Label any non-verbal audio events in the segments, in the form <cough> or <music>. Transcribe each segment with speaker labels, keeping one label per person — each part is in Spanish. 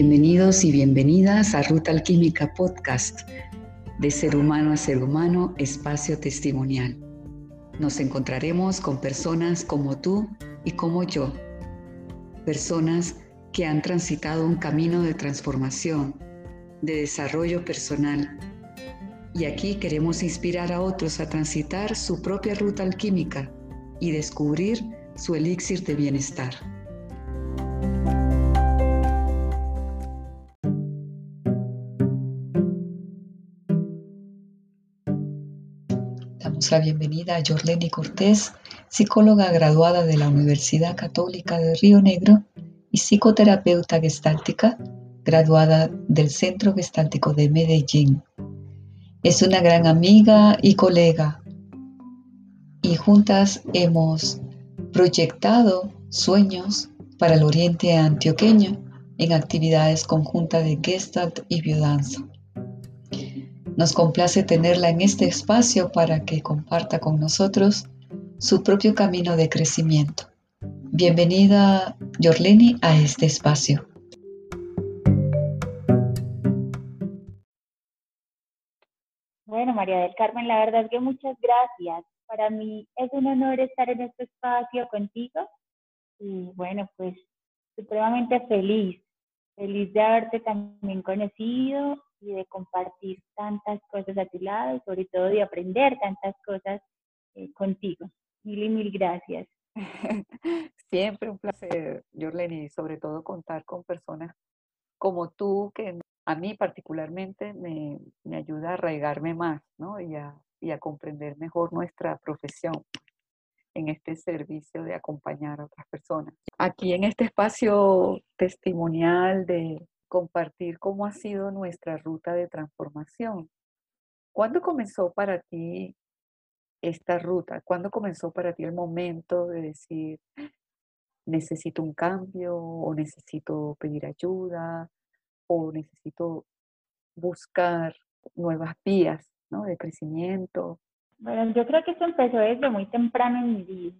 Speaker 1: Bienvenidos y bienvenidas a Ruta Alquímica Podcast, de ser humano a ser humano, espacio testimonial. Nos encontraremos con personas como tú y como yo, personas que han transitado un camino de transformación, de desarrollo personal. Y aquí queremos inspirar a otros a transitar su propia ruta alquímica y descubrir su elixir de bienestar. La bienvenida a Jorleni Cortés, psicóloga graduada de la Universidad Católica de Río Negro y psicoterapeuta gestáltica, graduada del Centro Gestáltico de Medellín. Es una gran amiga y colega y juntas hemos proyectado sueños para el oriente antioqueño en actividades conjuntas de Gestalt y Biodanza. Nos complace tenerla en este espacio para que comparta con nosotros su propio camino de crecimiento. Bienvenida, Yorleni, a este espacio.
Speaker 2: Bueno, María del Carmen, la verdad es que muchas gracias. Para mí es un honor estar en este espacio contigo y bueno, pues supremamente feliz, feliz de haberte también conocido y de compartir tantas cosas a tu lado y sobre todo de aprender tantas cosas eh, contigo. Mil y mil gracias. <laughs>
Speaker 1: Siempre un placer, Jorleni, y sobre todo contar con personas como tú, que a mí particularmente me, me ayuda a arraigarme más, ¿no? Y a, y a comprender mejor nuestra profesión en este servicio de acompañar a otras personas. Aquí en este espacio testimonial de compartir cómo ha sido nuestra ruta de transformación. ¿Cuándo comenzó para ti esta ruta? ¿Cuándo comenzó para ti el momento de decir, necesito un cambio o necesito pedir ayuda o necesito buscar nuevas vías ¿no? de crecimiento?
Speaker 2: Bueno, yo creo que esto empezó desde muy temprano en mi vida.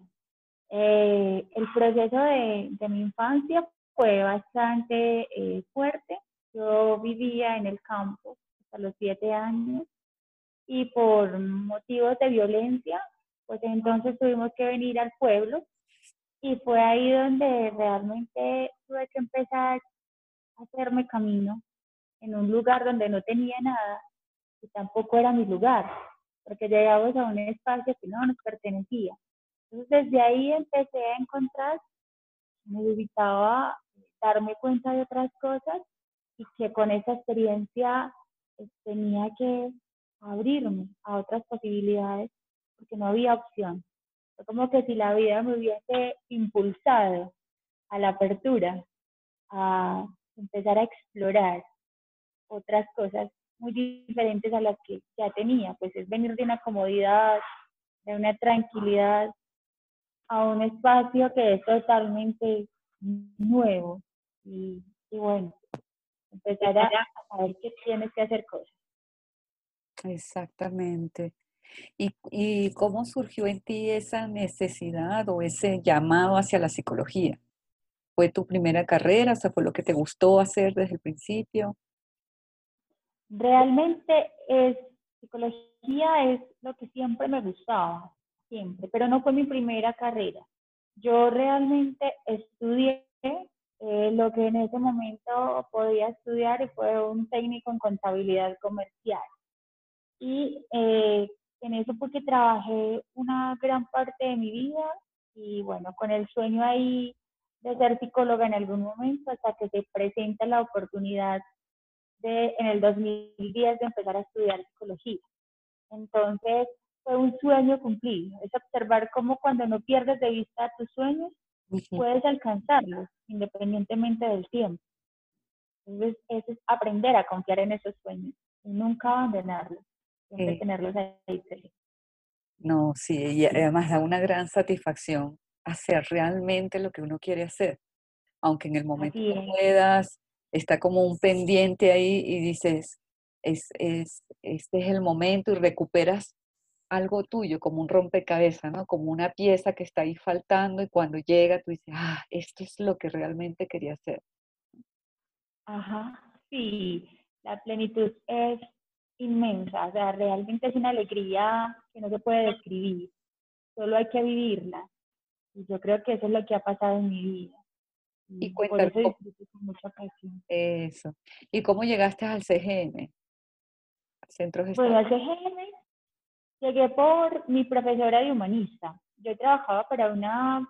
Speaker 2: Eh, el proceso de, de, mi infancia fue bastante eh, fuerte. Yo vivía en el campo hasta los siete años y por motivos de violencia, pues entonces tuvimos que venir al pueblo y fue ahí donde realmente tuve que empezar a hacerme camino en un lugar donde no tenía nada y tampoco era mi lugar, porque llegamos a un espacio que no nos pertenecía. Entonces desde ahí empecé a encontrar, me necesitaba darme cuenta de otras cosas y que con esa experiencia pues, tenía que abrirme a otras posibilidades porque no había opción. Fue como que si la vida me hubiese impulsado a la apertura, a empezar a explorar otras cosas muy diferentes a las que ya tenía, pues es venir de una comodidad, de una tranquilidad a un espacio que es totalmente nuevo y, bueno, empezar a, a ver que tienes que hacer cosas.
Speaker 1: Exactamente. ¿Y, ¿Y cómo surgió en ti esa necesidad o ese llamado hacia la psicología? ¿Fue tu primera carrera? O sea, ¿fue lo que te gustó hacer desde el principio?
Speaker 2: Realmente es, psicología es lo que siempre me gustaba, siempre, pero no fue mi primera carrera. Yo realmente estudié eh, lo que en ese momento podía estudiar fue un técnico en contabilidad comercial. Y eh, en eso porque trabajé una gran parte de mi vida y bueno, con el sueño ahí de ser psicóloga en algún momento hasta que se presenta la oportunidad de en el 2010 de empezar a estudiar psicología. Entonces fue un sueño cumplido, es observar cómo cuando no pierdes de vista tus sueños, puedes alcanzarlos independientemente del tiempo. Entonces, eso es aprender a confiar en esos sueños y nunca abandonarlos tenerlos ahí.
Speaker 1: No, sí, y además da una gran satisfacción hacer realmente lo que uno quiere hacer. Aunque en el momento que puedas, está como un pendiente ahí y dices, es, es, este es el momento y recuperas algo tuyo, como un rompecabezas, ¿no? Como una pieza que está ahí faltando y cuando llega tú dices, ah, esto es lo que realmente quería hacer.
Speaker 2: Ajá, sí, la plenitud es inmensa, o sea, realmente es una alegría que no se puede describir, solo hay que vivirla. Y yo creo que eso es lo que ha pasado en mi vida.
Speaker 1: Y cuéntame,
Speaker 2: eso disfruto con mucha pasión.
Speaker 1: eso. ¿Y cómo llegaste al CGM? Centro
Speaker 2: Bueno, al CGM llegué por mi profesora de humanista. Yo trabajaba para una,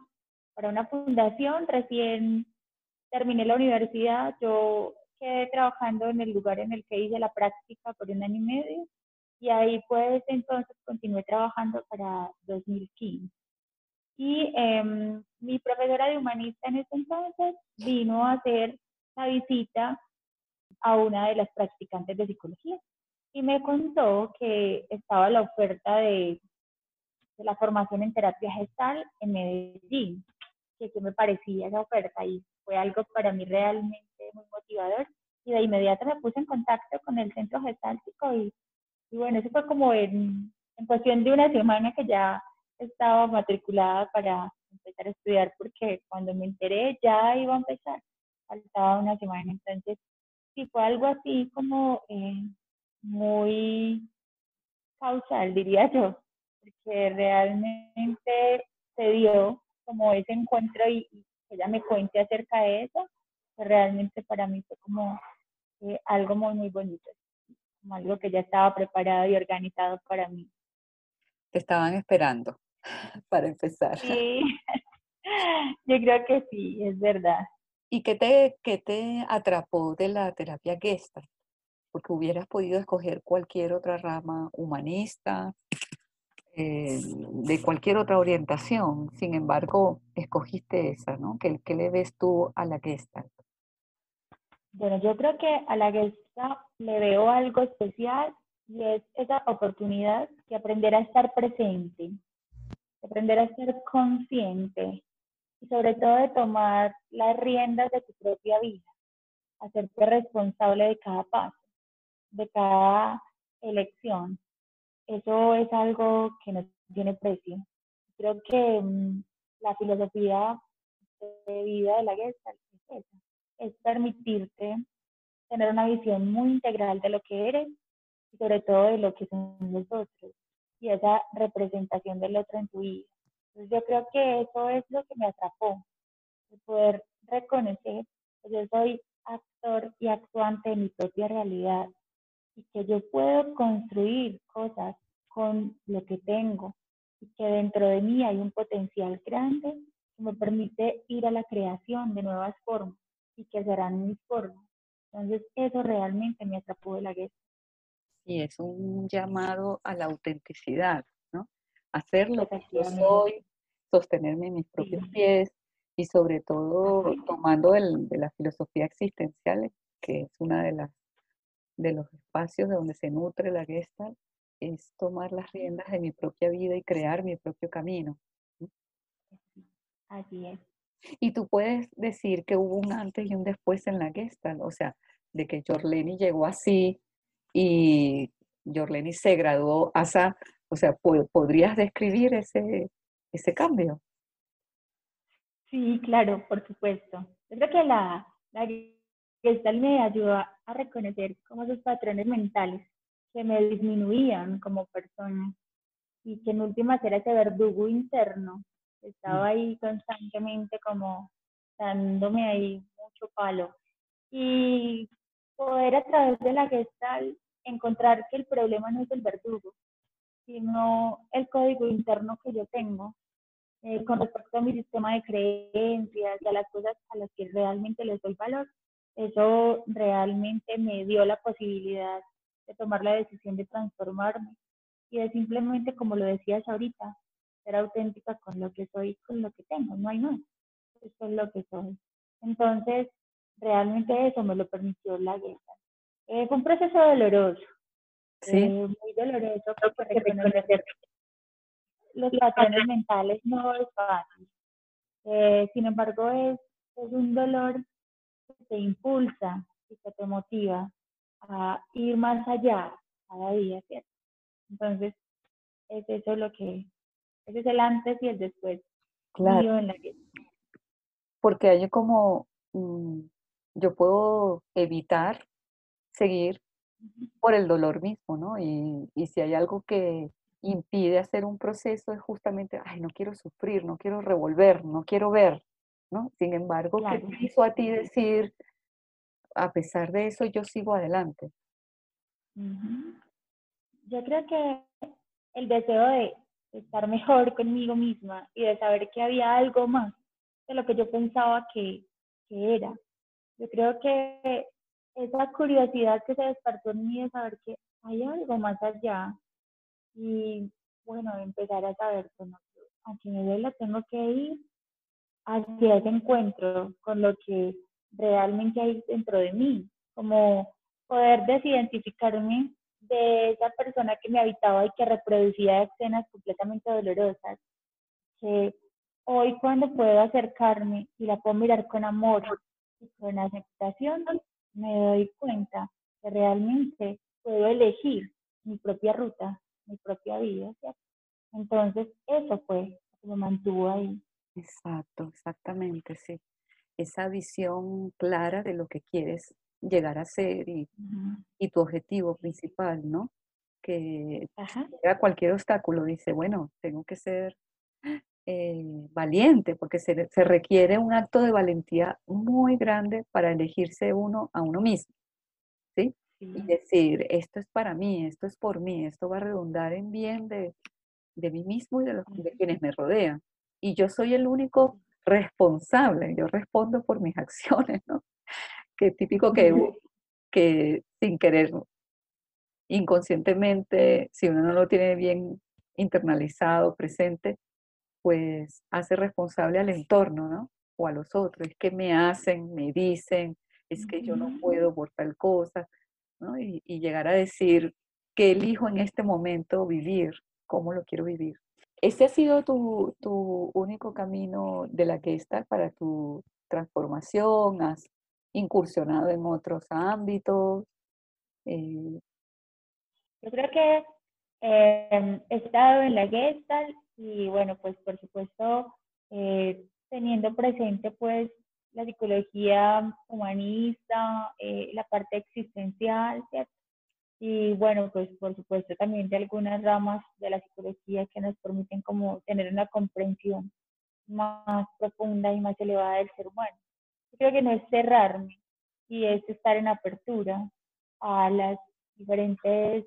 Speaker 2: para una fundación, recién terminé la universidad, yo quedé trabajando en el lugar en el que hice la práctica por un año y medio y ahí pues entonces continué trabajando para 2015. Y em, mi profesora de humanista en ese entonces vino a hacer la visita a una de las practicantes de psicología y me contó que estaba la oferta de, la formación en terapia gestal en Medellín, que, me parecía esa oferta y fue algo para mí realmente muy motivador. Y de inmediato me puse en contacto con el centro gestáltico y, y bueno, eso fue como en, en cuestión de una semana que ya estaba matriculada para empezar a estudiar porque cuando me enteré ya iba a empezar, faltaba una semana, entonces sí fue algo así como eh, muy causal, diría yo, porque realmente se dio como ese encuentro y, y que ella me cuente acerca de eso, que realmente para mí fue como eh, algo muy, muy bonito, como algo que ya estaba preparado y organizado para mí.
Speaker 1: Te estaban esperando <laughs> para empezar.
Speaker 2: Sí, <laughs> yo creo que sí, es verdad.
Speaker 1: ¿Y qué te, qué te atrapó de la terapia Gestalt? Porque hubieras podido escoger cualquier otra rama humanista, eh, de cualquier otra orientación. Sin embargo, escogiste esa, ¿no? ¿Qué, qué le ves tú a la Gestalt?
Speaker 2: Bueno, yo creo que a la Gestalt le veo algo especial y es esa oportunidad de aprender a estar presente, de aprender a ser consciente y sobre todo de tomar las riendas de tu propia vida, hacerte responsable de cada paso, de cada elección. Eso es algo que no tiene precio. Creo que mmm, la filosofía de vida de la Gestalt es esa, es permitirte tener una visión muy integral de lo que eres y sobre todo de lo que son los otros y esa representación del otro en tu vida. Yo creo que eso es lo que me atrapó, el poder reconocer que yo soy actor y actuante de mi propia realidad y que yo puedo construir cosas con lo que tengo y que dentro de mí hay un potencial grande que me permite ir a la creación de nuevas formas y que serán mis formas. Entonces eso realmente me atrapó de la guerra.
Speaker 1: Y es un llamado a la autenticidad, ¿no? Hacer lo que yo soy, sostenerme en mis propios sí. pies y sobre todo tomando el, de la filosofía existencial, que es una de las de los espacios de donde se nutre la Gestalt, es tomar las riendas de mi propia vida y crear mi propio camino.
Speaker 2: Así es.
Speaker 1: Y tú puedes decir que hubo un antes y un después en la Gestalt, o sea, de que Jorleni llegó así y Jorleni se graduó así, o sea, ¿podrías describir ese, ese cambio?
Speaker 2: Sí, claro, por supuesto. Yo creo que la, la Gestalt me ayudó a reconocer como esos patrones mentales que me disminuían como persona y que en últimas era ese verdugo interno que estaba ahí constantemente como dándome ahí mucho palo. Y poder a través de la gestal encontrar que el problema no es el verdugo, sino el código interno que yo tengo eh, con respecto a mi sistema de creencias y a las cosas a las que realmente les doy valor. Eso realmente me dio la posibilidad de tomar la decisión de transformarme y de simplemente, como lo decías ahorita, ser auténtica con lo que soy, con lo que tengo, no hay más. Eso es lo que soy. Entonces, realmente eso me lo permitió la guerra. Eh, fue un proceso doloroso,
Speaker 1: ¿Sí?
Speaker 2: eh, muy doloroso, porque reconocer los patrones mentales no es fácil. Eh, sin embargo, es, es un dolor que te impulsa y que te motiva a ir más allá cada día, ¿cierto? Entonces, es eso lo que, ese es el antes y el después.
Speaker 1: Claro.
Speaker 2: En la que...
Speaker 1: Porque hay como, mm, yo puedo evitar seguir por el dolor mismo, ¿no? Y, y si hay algo que impide hacer un proceso es justamente, ay, no quiero sufrir, no quiero revolver, no quiero ver, ¿no? Sin embargo, ¿qué te hizo a ti decir, a pesar de eso, yo sigo adelante?
Speaker 2: Yo creo que el deseo de estar mejor conmigo misma y de saber que había algo más de lo que yo pensaba que, que era. Yo creo que esa curiosidad que se despertó en mí de saber que hay algo más allá y bueno, empezar a saber, bueno, a qué nivel tengo que ir hacia ese encuentro con lo que realmente hay dentro de mí, como poder desidentificarme de esa persona que me habitaba y que reproducía escenas completamente dolorosas, que hoy cuando puedo acercarme y la puedo mirar con amor y con aceptación, me doy cuenta que realmente puedo elegir mi propia ruta, mi propia vida, Entonces, eso fue lo que me mantuvo ahí.
Speaker 1: Exacto, exactamente, sí. Esa visión clara de lo que quieres llegar a ser y, y tu objetivo principal, ¿no? Que a cualquier obstáculo dice, bueno, tengo que ser eh, valiente, porque se, se, requiere un acto de valentía muy grande para elegirse uno a uno mismo, ¿sí? Y decir, esto es para mí, esto es por mí, esto va a redundar en bien de, de mí mismo y de, los, de quienes me rodean. Y yo soy el único responsable, yo respondo por mis <laughs> acciones, ¿no? que típico que, que sin querer, inconscientemente, si uno no lo tiene bien internalizado, presente, pues hace responsable al entorno, ¿no? O a los otros. Es que me hacen, me dicen, es que yo no puedo por tal cosa, ¿no? Y, y llegar a decir que elijo en este momento vivir, cómo lo quiero vivir. ¿Ese ha sido tu, único camino de la que para tu transformación? ¿Has incursionado en otros ámbitos?
Speaker 2: Eh, Yo creo que eh, he estado en la Gestalt y bueno, pues por supuesto eh, teniendo presente pues la psicología humanista, la parte existencial, Y bueno, pues por supuesto también de algunas ramas de la psicología que nos permiten como tener una comprensión más profunda y más elevada del ser humano creo que no es cerrarme y es estar en apertura a las diferentes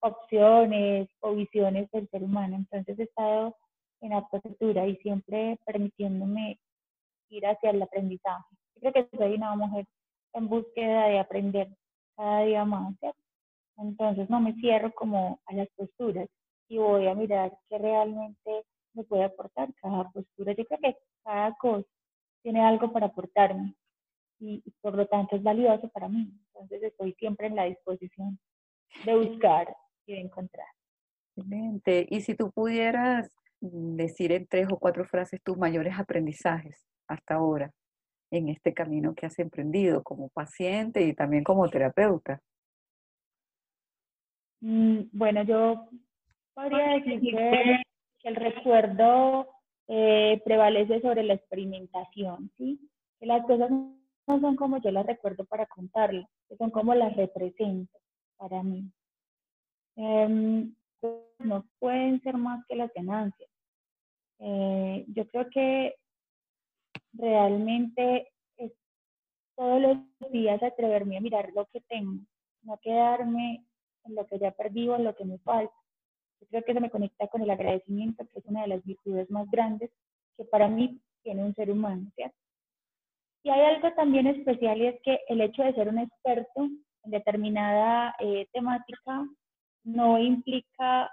Speaker 2: opciones o visiones del ser humano. Entonces he estado en apertura y siempre permitiéndome ir hacia el aprendizaje. creo que soy una mujer en búsqueda de aprender cada día más. Entonces no me cierro como a las posturas y voy a mirar qué realmente me puede aportar cada postura. Yo creo que cada cosa tiene algo para aportarme y, por lo tanto es valioso para mí. Entonces estoy siempre en la disposición de buscar y de encontrar.
Speaker 1: Excelente. Y si tú pudieras decir en tres o cuatro frases tus mayores aprendizajes hasta ahora en este camino que has emprendido como paciente y también como terapeuta.
Speaker 2: Mm, bueno, yo podría decir que el recuerdo eh, prevalece sobre la experimentación, ¿sí? Que las cosas no son como yo las recuerdo para contarlas, que son como las represento para mí. Em, no pueden ser más que las ganancias. Eh, yo creo que realmente es todos los días atreverme a mirar lo que tengo, no quedarme en lo que ya perdí o en lo que me falta. Yo creo que eso me conecta con el agradecimiento, que es una de las virtudes más grandes que para mí tiene un ser humano, ¿cierto? Y hay algo también especial y es que el hecho de ser un experto en determinada eh, temática no implica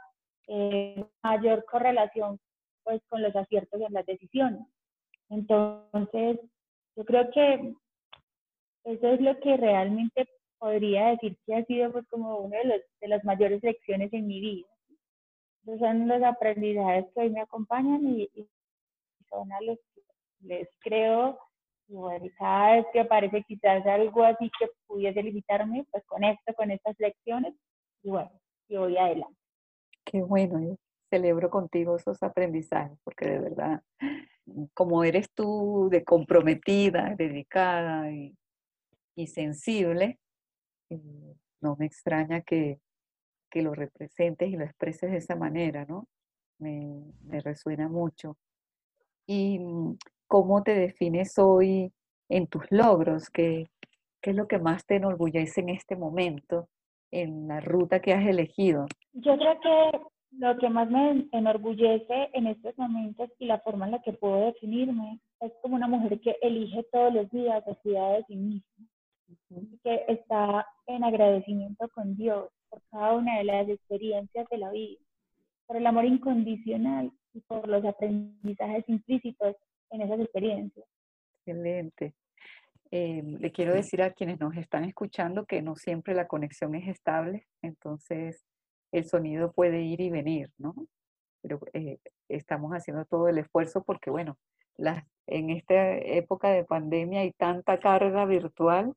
Speaker 2: eh, mayor correlación pues con los aciertos en las decisiones. Entonces, yo creo que eso es lo que realmente podría decir que ha sido pues como una de, de las mayores lecciones en mi vida son los aprendizajes que hoy me acompañan y, son a los que les creo. Y bueno, cada vez que aparece quizás algo así que pudiese limitarme, pues conecto con estas lecciones y bueno, y voy adelante.
Speaker 1: Qué bueno, yo celebro contigo esos aprendizajes, porque de verdad, como eres tú de comprometida, dedicada y y sensible, eh, no me extraña que, que, lo representes y lo expreses de esa manera, ¿no? Me, me resuena mucho. ¿Y mm, cómo te defines hoy en tus logros? ¿Qué, ¿Qué es lo que más te enorgullece en este momento, en la ruta que has elegido?
Speaker 2: Yo creo que lo que más me enorgullece en estos momentos y la forma en la que puedo definirme es como una mujer que elige todos los días la cuidar de sí misma, que está en agradecimiento con Dios por cada una de las experiencias de la vida, por el amor incondicional y por los aprendizajes implícitos en esas experiencias.
Speaker 1: Excelente. Eh, le quiero decir a quienes nos están escuchando que no siempre la conexión es estable, entonces el sonido puede ir y venir, ¿no? Pero eh, estamos haciendo todo el esfuerzo porque, bueno, las, en esta época de pandemia hay tanta carga virtual,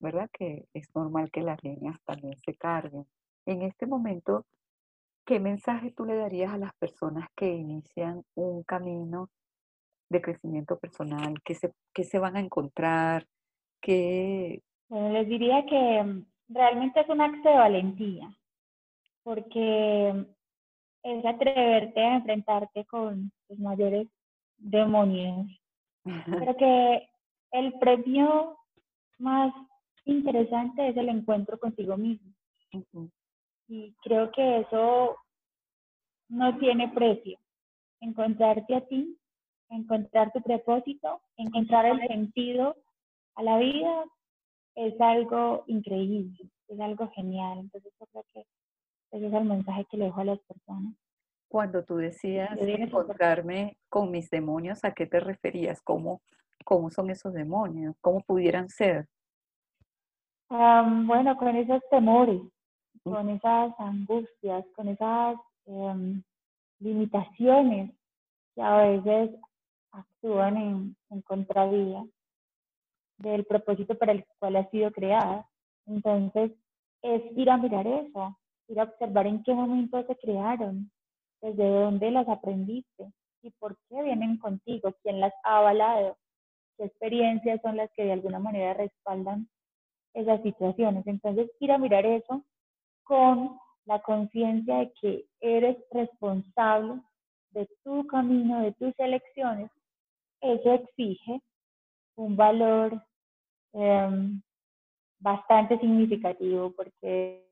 Speaker 1: ¿verdad? Que es normal que las líneas también se carguen. En este momento, ¿qué mensaje tú le darías a las personas que inician un camino de crecimiento personal? ¿Qué se, qué se van a encontrar? ¿Qué...
Speaker 2: les diría que mm, realmente es un acto de valentía, porque es atreverte a enfrentarte con los mayores demonios. <laughs> Creo que el premio más interesante es el encuentro contigo mismo. Y creo que eso no tiene precio. Encontrarte a ti encontrar tu propósito, encontrar el sentido a la vida es algo increíble, es algo genial. Entonces yo creo que ese es el mensaje que le dejo a las personas.
Speaker 1: Cuando tú decías encontrarme con mis demonios, ¿a qué te referías? ¿Cómo, cómo son esos demonios? ¿Cómo pudieran ser?
Speaker 2: Bueno, con esos temores, con esas angustias, con esas em, limitaciones que a veces actúan en, en contravía del propósito para el cual ha sido creada. Entonces, es ir a mirar eso, ir a observar en qué momento se crearon, desde dónde las aprendiste y por qué vienen contigo, quién las ha avalado, qué experiencias son las que de alguna manera respaldan esas situaciones. Entonces, ir a mirar eso con la conciencia de que eres responsable de tu camino, de tus elecciones eso exige un valor em, bastante significativo porque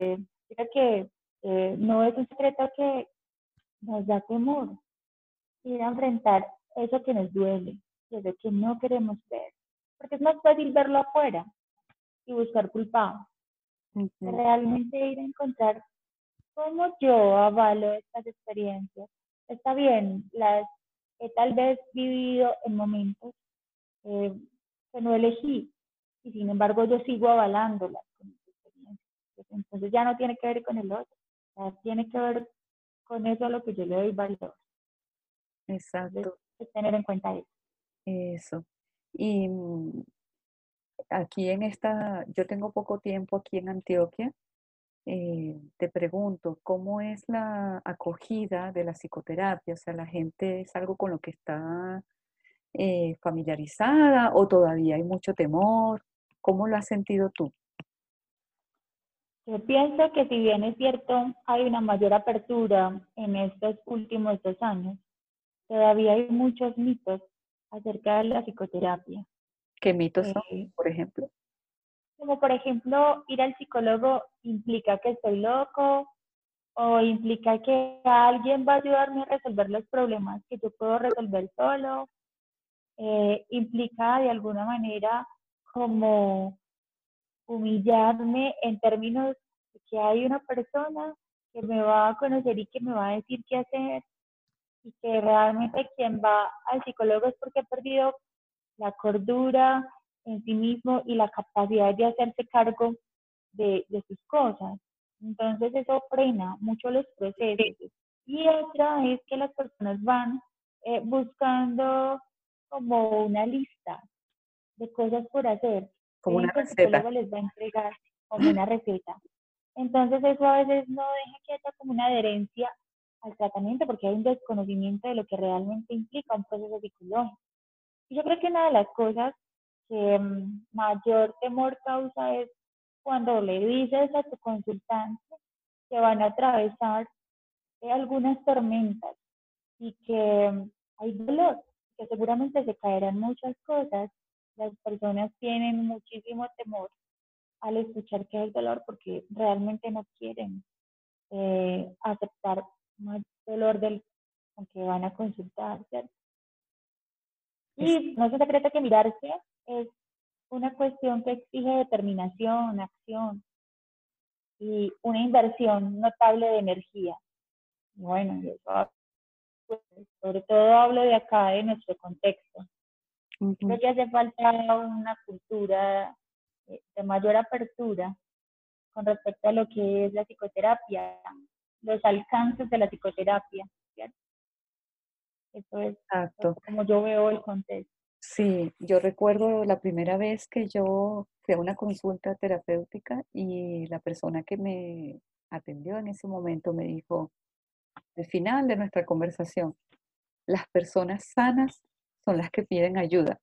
Speaker 2: eh, creo que eh, no es un secreto que nos da temor ir a enfrentar eso que nos duele, eso que no queremos ver, porque es más fácil verlo afuera y buscar culpables. Realmente ir a encontrar cómo yo avalo estas experiencias. Está bien, las he tal vez vivido en momentos eh, que no elegí y sin embargo yo sigo avalándolas con mis experiencias. Entonces ya no tiene que ver con el otro, ya tiene que ver con eso a lo que yo le doy valor.
Speaker 1: Exacto.
Speaker 2: tener en cuenta eso.
Speaker 1: Eso. Y mm, aquí en esta, yo tengo poco tiempo aquí en Antioquia eh, te pregunto, ¿cómo es la acogida de la psicoterapia? O sea, ¿la gente es algo con lo que está eh, familiarizada o todavía hay mucho temor? ¿Cómo lo has sentido tú?
Speaker 2: Yo pienso que si bien es cierto, hay una mayor apertura en estos últimos dos años, todavía hay muchos mitos acerca de la psicoterapia.
Speaker 1: ¿Qué mitos son, eh, por ejemplo?
Speaker 2: como por ejemplo ir al psicólogo implica que estoy loco o implica que alguien va a ayudarme a resolver los problemas que yo puedo resolver solo, eh, implica de alguna manera como humillarme en términos de que hay una persona que me va a conocer y que me va a decir qué hacer y que realmente quien va al psicólogo es porque ha perdido la cordura, en sí mismo y la capacidad de hacerse cargo de, de sus cosas. Entonces eso frena mucho los procesos. Y otra es que las personas van eh, buscando como una lista de cosas por hacer.
Speaker 1: Como una receta.
Speaker 2: les va a entregar <laughs> como una receta. Entonces eso a veces no deja que haya como una adherencia al tratamiento porque hay un desconocimiento de lo que realmente implica un proceso psicológico. Yo creo que una de las cosas que mm, mayor temor causa es cuando le dices a tu consultante que van a atravesar algunas tormentas y que mm, hay dolor, que seguramente se caerán muchas cosas. Las personas tienen muchísimo temor al escuchar que hay dolor porque realmente no quieren eh, aceptar más dolor del que van a consultar, ¿cierto? Y no se secreto que mirarse es una cuestión que exige determinación, acción y una inversión notable de energía. Bueno, pues, sobre todo hablo de acá, de nuestro contexto. Creo que hace falta una cultura eh, de mayor apertura con respecto a lo que es la psicoterapia, los alcances de la psicoterapia. ¿cierto? Eso es como yo veo el contexto.
Speaker 1: Sí, yo recuerdo la primera vez que yo fui a una consulta terapéutica y la persona que me atendió en ese momento me dijo, al final de nuestra conversación, las personas sanas son las que piden ayuda.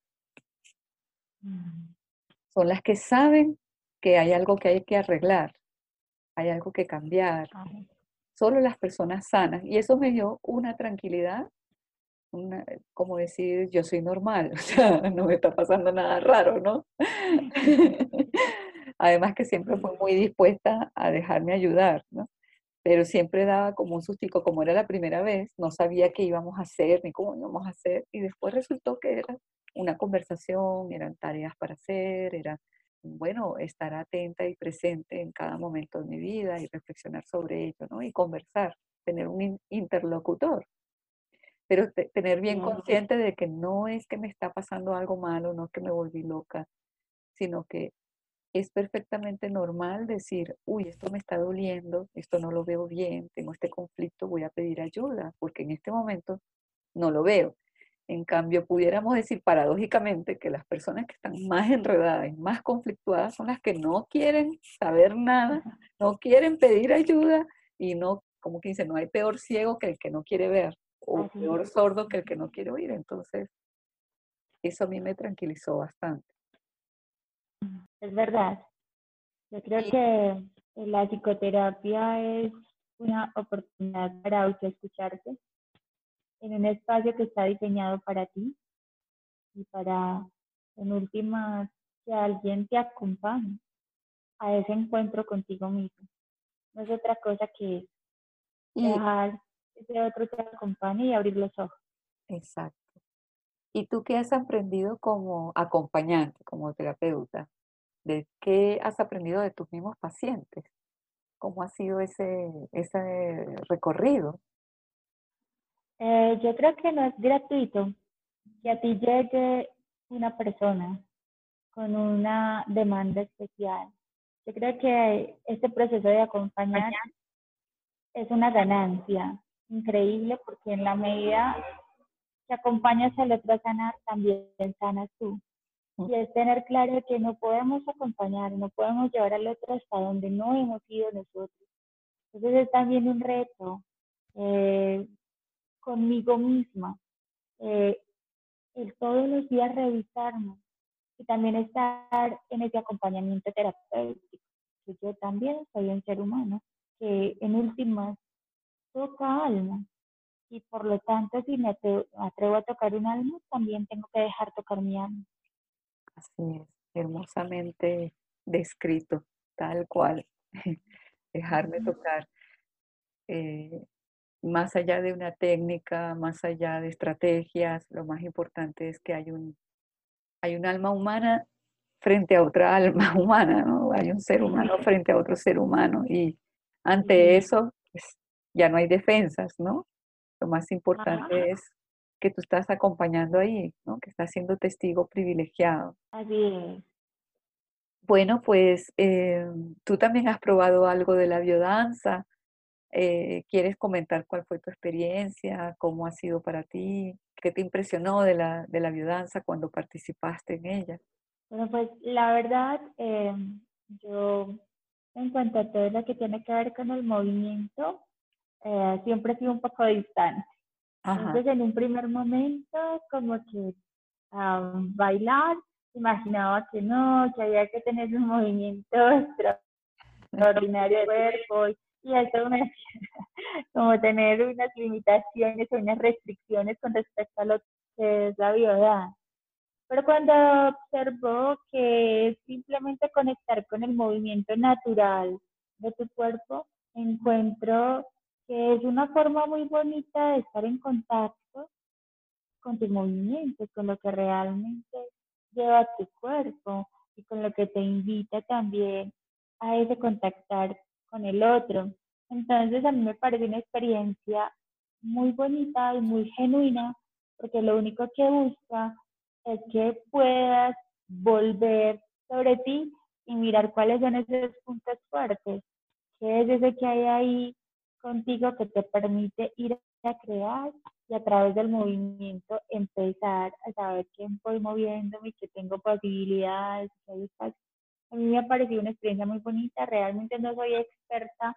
Speaker 1: Mm. Son las que saben que hay algo que hay que arreglar, hay algo que cambiar. Solo las personas sanas. Y eso me dio una tranquilidad como decir, yo soy normal, <laughs> o sea, no me está pasando nada raro, ¿no? <laughs> Además que siempre fue muy dispuesta a dejarme ayudar, ¿no? Pero siempre daba como un sustico, como era la primera vez, no sabía qué íbamos a hacer ni cómo íbamos a hacer, y después resultó que era una conversación, eran tareas para hacer, era, bueno, estar atenta y presente en cada momento de mi vida y reflexionar sobre ello, ¿no? Y conversar, tener un interlocutor pero tener bien consciente de que no es que me está pasando algo malo, no es que me volví loca, sino que es perfectamente normal decir, uy, esto me está doliendo, esto no lo veo bien, tengo este conflicto, voy a pedir ayuda, porque en este momento no lo veo. En cambio, pudiéramos decir paradójicamente que las personas que están más enredadas y más conflictuadas son las que no quieren saber nada, no quieren pedir ayuda y no, como que dice, no hay peor ciego que el que no quiere ver o peor sordo que el que no quiere oír. Entonces, eso a mí me tranquilizó bastante.
Speaker 2: Es verdad. Yo creo que la psicoterapia es una oportunidad para autoescucharte en un espacio que está diseñado para ti y para, en última, que alguien te acompañe a ese encuentro contigo mismo. No es otra cosa que dejar ese otro te acompañe y abrir los ojos.
Speaker 1: Exacto. ¿Y tú qué has aprendido como acompañante, como terapeuta? ¿De qué has aprendido de tus mismos pacientes? ¿Cómo ha sido ese, ese recorrido?
Speaker 2: Eh, yo creo que no es gratuito que a ti llegue una persona con una demanda especial. Yo creo que este proceso de acompañar es una ganancia increíble porque en la medida que acompañas al otro a sanar, también sanas tú. Y es tener claro que no podemos acompañar, no podemos llevar al otro hasta donde no hemos ido nosotros. Entonces es también un reto eh, conmigo misma, eh, el todos los días revisarnos y también estar en ese acompañamiento terapéutico. Yo también soy un ser humano que en últimas toca alma. Y por lo tanto, si me atrevo, a tocar un alma, también tengo que dejar tocar mi alma.
Speaker 1: Así es, hermosamente descrito, tal cual. <laughs> Dejarme tocar. Eh, más allá de una técnica, más allá de estrategias, lo más importante es que hay un, hay un alma humana frente a otra alma <laughs> humana, ¿no? Hay un ser humano <laughs> frente a otro ser humano y ante eso pues, ya no hay defensas, ¿no? Lo más importante es que tú estás acompañando ahí, ¿no? Que estás siendo testigo privilegiado.
Speaker 2: Así es.
Speaker 1: Bueno, pues eh, tú también has probado algo de la biodanza. Eh, ¿Quieres comentar cuál fue tu experiencia? ¿Cómo ha sido para ti? ¿Qué te impresionó de la, de la biodanza cuando participaste en ella?
Speaker 2: Bueno, pues la verdad, eh, yo en cuanto a todo lo que tiene que ver con el movimiento, eh, siempre he sido un poco distante. Entonces, en un primer momento, como que bailar imaginaba que no, que había que tener un movimiento <laughs> extraordinario de cuerpo y eso me <laughs> como tener unas limitaciones o unas restricciones con respecto a lo que es la vida. Pero cuando observo que es simplemente conectar con el movimiento natural de tu cuerpo, encuentro que es una forma muy bonita de estar en contacto con tus movimientos, con lo que realmente lleva tu cuerpo y con lo que te invita también a ese contactar con el otro. Entonces a mí me parece una experiencia muy bonita y muy genuina, porque lo único que busca es que puedas volver sobre ti y mirar cuáles son esos puntos fuertes, qué es ese que hay ahí contigo que te permite ir a crear y a través del movimiento empezar a saber que voy moviéndome, que tengo posibilidades. A mí me ha parecido una experiencia muy bonita, realmente no soy experta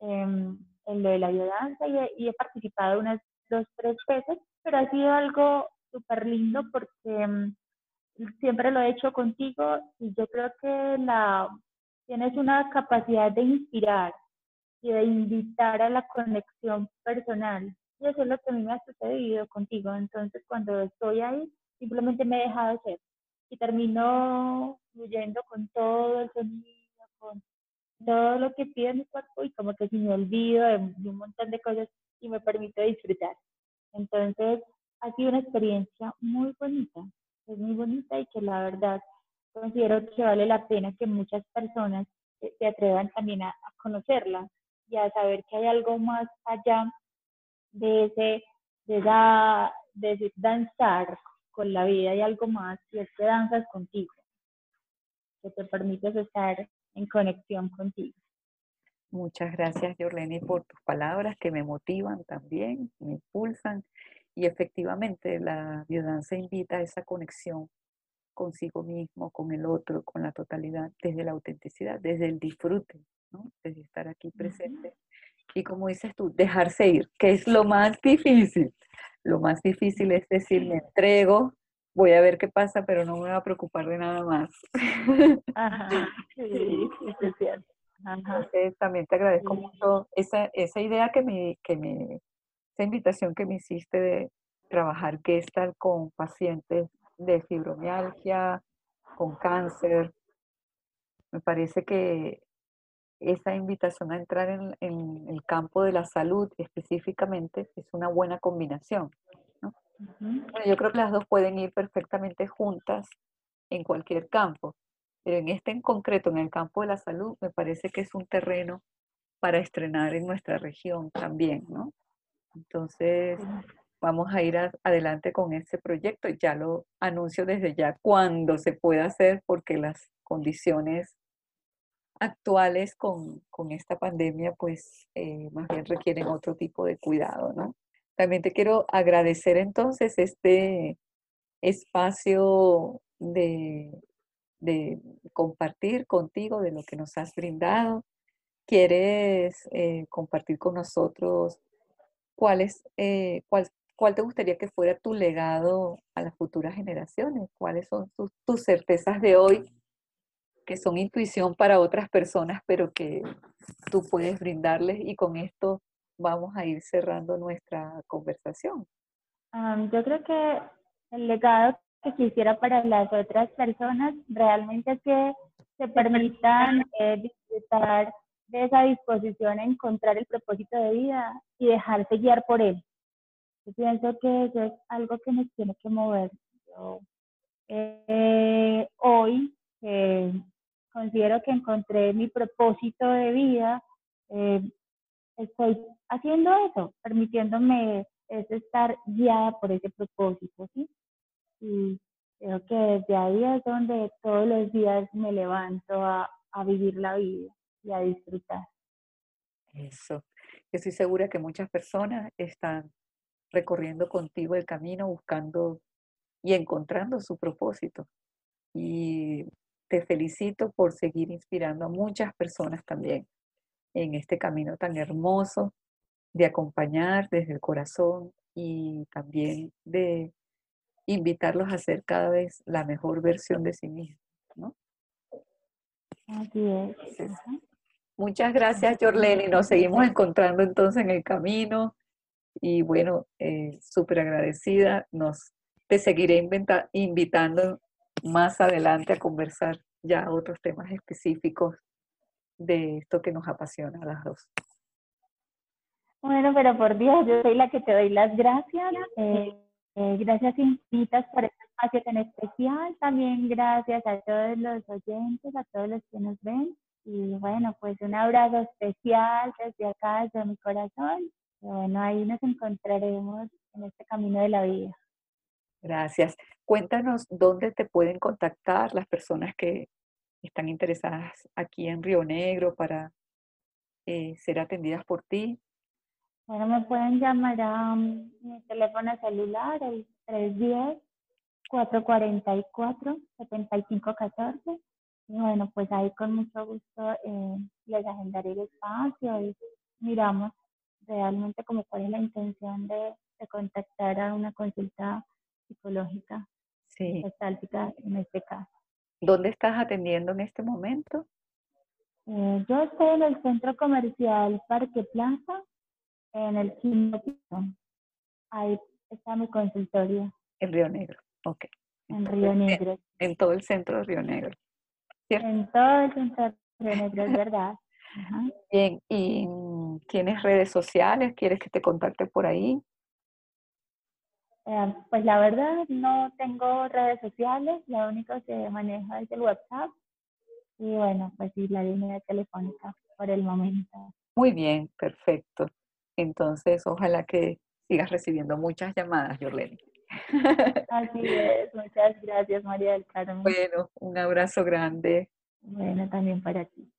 Speaker 2: en, lo de la ayudanza y, he participado unas dos, tres veces, pero ha sido algo súper lindo porque mm, siempre lo he hecho contigo y yo creo que la, tienes una capacidad de inspirar y de invitar a la conexión personal. Y eso es lo que a mí me ha sucedido contigo. Entonces, cuando estoy ahí, simplemente me he dejado ser y termino fluyendo con todo el sonido, con todo lo que pide mi cuerpo y como que si me olvido de, un montón de cosas y me permito disfrutar. Entonces, ha sido una experiencia muy bonita, es muy bonita y que la verdad considero que vale la pena que muchas personas se atrevan también a, conocerla y a saber que hay algo más allá de ese, de, de danzar con la vida, hay algo más y es que danzas contigo, que te permites estar en conexión contigo.
Speaker 1: Muchas gracias, Yorleni, por tus palabras que me motivan también, me impulsan. Y efectivamente, la biodanza invita a esa conexión consigo mismo, con el otro, con la totalidad, desde la autenticidad, desde el disfrute, ¿no? desde estar aquí presente. Y como dices tú, dejarse ir, que es lo más difícil. Lo más difícil es decir, me entrego, voy a ver qué pasa, pero no me voy a preocupar de nada más. <laughs>
Speaker 2: Ajá, sí, es cierto.
Speaker 1: también te agradezco mucho esa, esa idea que me, que me, esa invitación que me hiciste de trabajar estar con pacientes de fibromialgia, con cáncer. Me parece que esa invitación a entrar en, en, el campo de la salud específicamente es una buena combinación yo creo que las dos pueden ir perfectamente juntas en cualquier campo, pero en este en concreto, en el campo de la salud, me parece que es un terreno para estrenar en nuestra región también, ¿no? Entonces, vamos a ir adelante con este proyecto. Ya lo anuncio desde ya cuando se pueda hacer, porque las condiciones actuales con, esta pandemia, pues eh, más bien requieren otro tipo de cuidado, ¿no? También te quiero agradecer entonces este espacio de, compartir contigo de lo que nos has brindado. ¿Quieres eh, compartir con nosotros cuál, es, eh, cuál, cuál te gustaría que fuera tu legado a las futuras generaciones? ¿Cuáles son tus, tus certezas de hoy que son intuición para otras personas, pero que tú puedes brindarles y con esto vamos a ir cerrando nuestra conversación.
Speaker 2: yo creo que el legado que quisiera para las otras personas realmente es que se permitan eh, disfrutar de esa disposición a encontrar el propósito de vida y dejarse guiar por él. Yo pienso que eso es algo que nos tiene que mover. Yo, eh, hoy eh, considero que encontré mi propósito de vida estoy haciendo eso, permitiéndome estar guiada por ese propósito, ¿sí? Y creo que desde ahí es donde todos los días me levanto a, a vivir la vida y a disfrutar.
Speaker 1: Eso. Yo estoy segura que muchas personas están recorriendo contigo el camino, buscando y encontrando su propósito. Y te felicito por seguir inspirando a muchas personas también en este camino tan hermoso de acompañar desde el corazón y también de invitarlos a ser cada vez la mejor versión de sí mismos, ¿no?
Speaker 2: Así es.
Speaker 1: Muchas gracias, Jorlene. Nos seguimos encontrando entonces en el camino. Y bueno, eh, súper agradecida. Nos, te seguiré invitando más adelante a conversar ya otros temas específicos de esto que nos apasiona a las dos.
Speaker 2: Bueno, pero por Dios, yo soy la que te doy las gracias. Eh, eh, gracias infinitas por este espacio tan especial. También gracias a todos los oyentes, a todos los que nos ven. Y bueno, pues un abrazo especial desde acá, desde mi corazón. Bueno, ahí nos encontraremos en este camino de la vida.
Speaker 1: Gracias. Cuéntanos dónde te pueden contactar las personas que están interesadas aquí en Río Negro para eh, ser atendidas por ti.
Speaker 2: Bueno, me pueden llamar a mi teléfono celular, el 310-444-7514. Y bueno, pues ahí con mucho gusto eh, les agendaré el espacio y miramos realmente como cuál es la intención de, contactar a una consulta psicológica,
Speaker 1: sí.
Speaker 2: en este caso.
Speaker 1: ¿Dónde estás atendiendo en este momento?
Speaker 2: Eh, yo estoy en el centro comercial Parque Plaza, en el quinto Ahí está mi consultorio.
Speaker 1: En Río Negro, ok.
Speaker 2: En Río Negro.
Speaker 1: En, todo el centro de Río Negro.
Speaker 2: En todo el centro de Río Negro, es verdad. <laughs>
Speaker 1: Bien, ¿y tienes redes sociales? ¿Quieres que te contacte por ahí?
Speaker 2: Eh, pues la verdad no tengo redes sociales, lo único que maneja es el WhatsApp y bueno, pues sí, la línea telefónica por el momento.
Speaker 1: Muy bien, perfecto. Entonces, ojalá que sigas recibiendo muchas llamadas, Yorleni. <laughs>
Speaker 2: Así es, muchas gracias María del Carmen.
Speaker 1: Bueno, un abrazo grande.
Speaker 2: Bueno, también para ti.